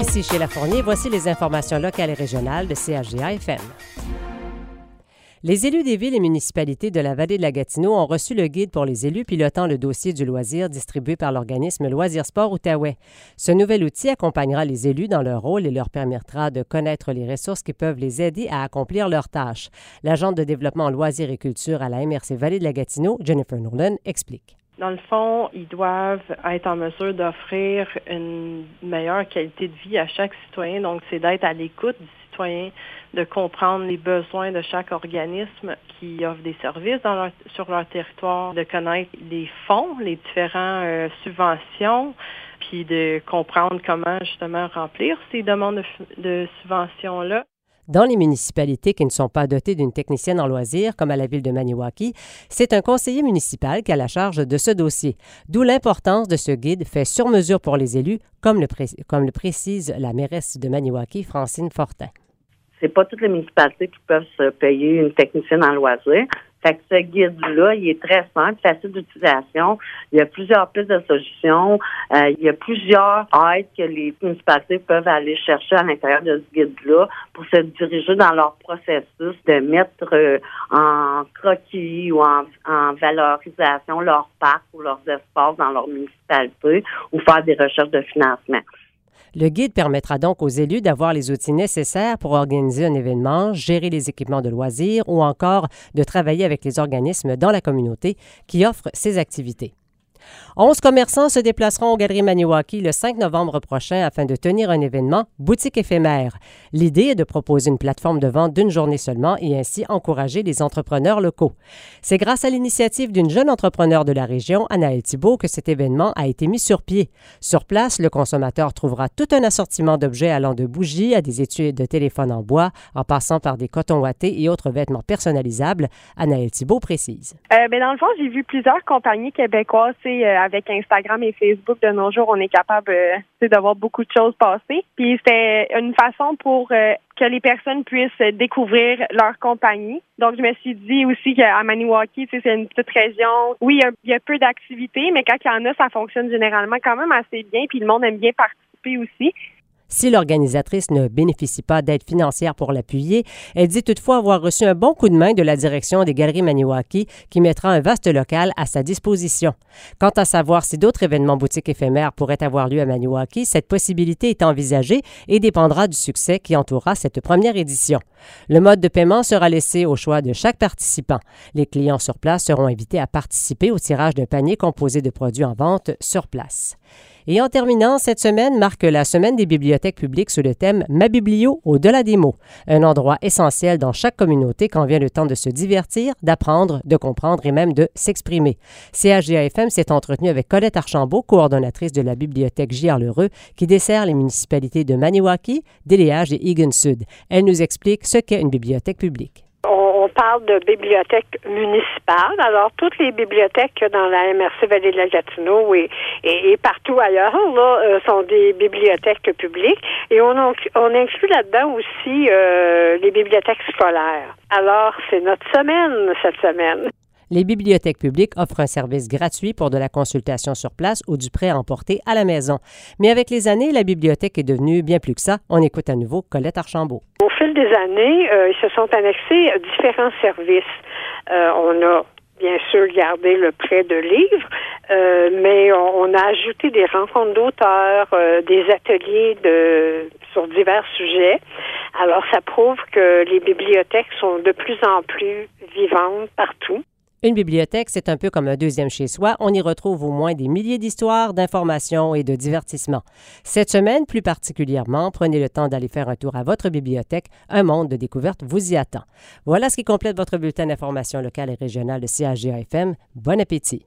Ici chez La Fournier, voici les informations locales et régionales de CHGA FM. Les élus des villes et municipalités de la vallée de la Gatineau ont reçu le guide pour les élus pilotant le dossier du loisir distribué par l'organisme Loisir Sport Outaouais. Ce nouvel outil accompagnera les élus dans leur rôle et leur permettra de connaître les ressources qui peuvent les aider à accomplir leurs tâches. L'agente de développement loisirs et culture à la MRC Vallée de la Gatineau, Jennifer Nolan, explique. Dans le fond, ils doivent être en mesure d'offrir une meilleure qualité de vie à chaque citoyen. Donc, c'est d'être à l'écoute du citoyen, de comprendre les besoins de chaque organisme qui offre des services sur leur territoire, de connaître les fonds, les différentes euh, subventions, puis de comprendre comment justement remplir ces demandes de subventions-là. Dans les municipalités qui ne sont pas dotées d'une technicienne en loisirs, comme à la ville de Maniwaki, c'est un conseiller municipal qui a la charge de ce dossier. D'où l'importance de ce guide fait sur mesure pour les élus, comme le, précise la mairesse de Maniwaki, Francine Fortin. C'est pas toutes les municipalités qui peuvent payer une technicienne en loisirs. Fait que ce guide-là, il est très simple, facile d'utilisation. Il y a plusieurs pistes de solutions. Euh, il y a plusieurs aides que les municipalités peuvent aller chercher à l'intérieur de ce guide-là pour se diriger dans leur processus de mettre euh, en croquis ou en, en valorisation leur parc ou leurs espaces dans leur municipalité ou faire des recherches de financement. Le guide permettra donc aux élus d'avoir les outils nécessaires pour organiser un événement, gérer les équipements de loisirs ou encore de travailler avec les organismes dans la communauté qui offrent ces activités. 11 commerçants se déplaceront aux Galeries Maniwaki le 5 novembre prochain afin de tenir un événement boutique éphémère. L'idée est de proposer une plateforme de vente d'une journée seulement et ainsi encourager les entrepreneurs locaux. C'est grâce à l'initiative d'une jeune entrepreneur de la région, Anaël Thibault, que cet événement a été mis sur pied. Sur place, le consommateur trouvera tout un assortiment d'objets allant de bougies à des études de téléphone en bois, en passant par des cotons ouatés et autres vêtements personnalisables. Anaël Thibault précise. Euh, ben, dans le fond, j'ai vu plusieurs compagnies québécoises euh, avec Instagram et Facebook de nos jours, on est capable euh, de voir beaucoup de choses passer. Puis c'était une façon pour euh, que les personnes puissent découvrir leur compagnie. Donc, je me suis dit aussi qu'à Maniwaki, c'est une petite région. Oui, il y a peu d'activités, mais quand il y en a, ça fonctionne généralement quand même assez bien. Puis le monde aime bien participer aussi. Si l'organisatrice ne bénéficie pas d'aide financière pour l'appuyer, elle dit toutefois avoir reçu un bon coup de main de la direction des Galeries Maniwaki qui mettra un vaste local à sa disposition. Quant à savoir si d'autres événements boutiques éphémères pourraient avoir lieu à Maniwaki, cette possibilité est envisagée et dépendra du succès qui entourera cette première édition. Le mode de paiement sera laissé au choix de chaque participant. Les clients sur place seront invités à participer au tirage d'un panier composé de produits en vente sur place. Et en terminant, cette semaine marque la semaine des bibliothèques publiques sous le thème Ma biblio au-delà des mots, un endroit essentiel dans chaque communauté quand vient le temps de se divertir, d'apprendre, de comprendre et même de s'exprimer. CHGAFM s'est entretenu avec Colette Archambault, coordonnatrice de la bibliothèque J.R. Lheureux, qui dessert les municipalités de Maniwaki, Déléage et Egan Sud. Elle nous explique ce qu'est une bibliothèque publique parle de bibliothèque municipale. Alors, toutes les bibliothèques dans la MRC Vallée de la Gatineau et, et, partout ailleurs euh, sont des bibliothèques publiques. Et on, on inclut là-dedans aussi euh, les bibliothèques scolaires. Alors, c'est notre semaine cette semaine. Les bibliothèques publiques offrent un service gratuit pour de la consultation sur place ou du prêt à emporter à la maison. Mais avec les années, la bibliothèque est devenue bien plus que ça. On écoute à nouveau Colette Archambault. Au fil des années, euh, ils se sont annexés différents services. Euh, on a bien sûr gardé le prêt de livres, euh, mais on, a ajouté des rencontres d'auteurs, des ateliers de sur divers sujets. Alors ça prouve que les bibliothèques sont de plus en plus vivantes partout. Une bibliothèque, c'est un peu comme un deuxième chez soi. On y retrouve au moins des milliers d'histoires, d'informations et de divertissements. Cette semaine, plus particulièrement, prenez le temps d'aller faire un tour à votre bibliothèque. Un monde de découverte vous y attend. Voilà ce qui complète votre bulletin d'information locale et régionale de CAGA-FM. Bon appétit.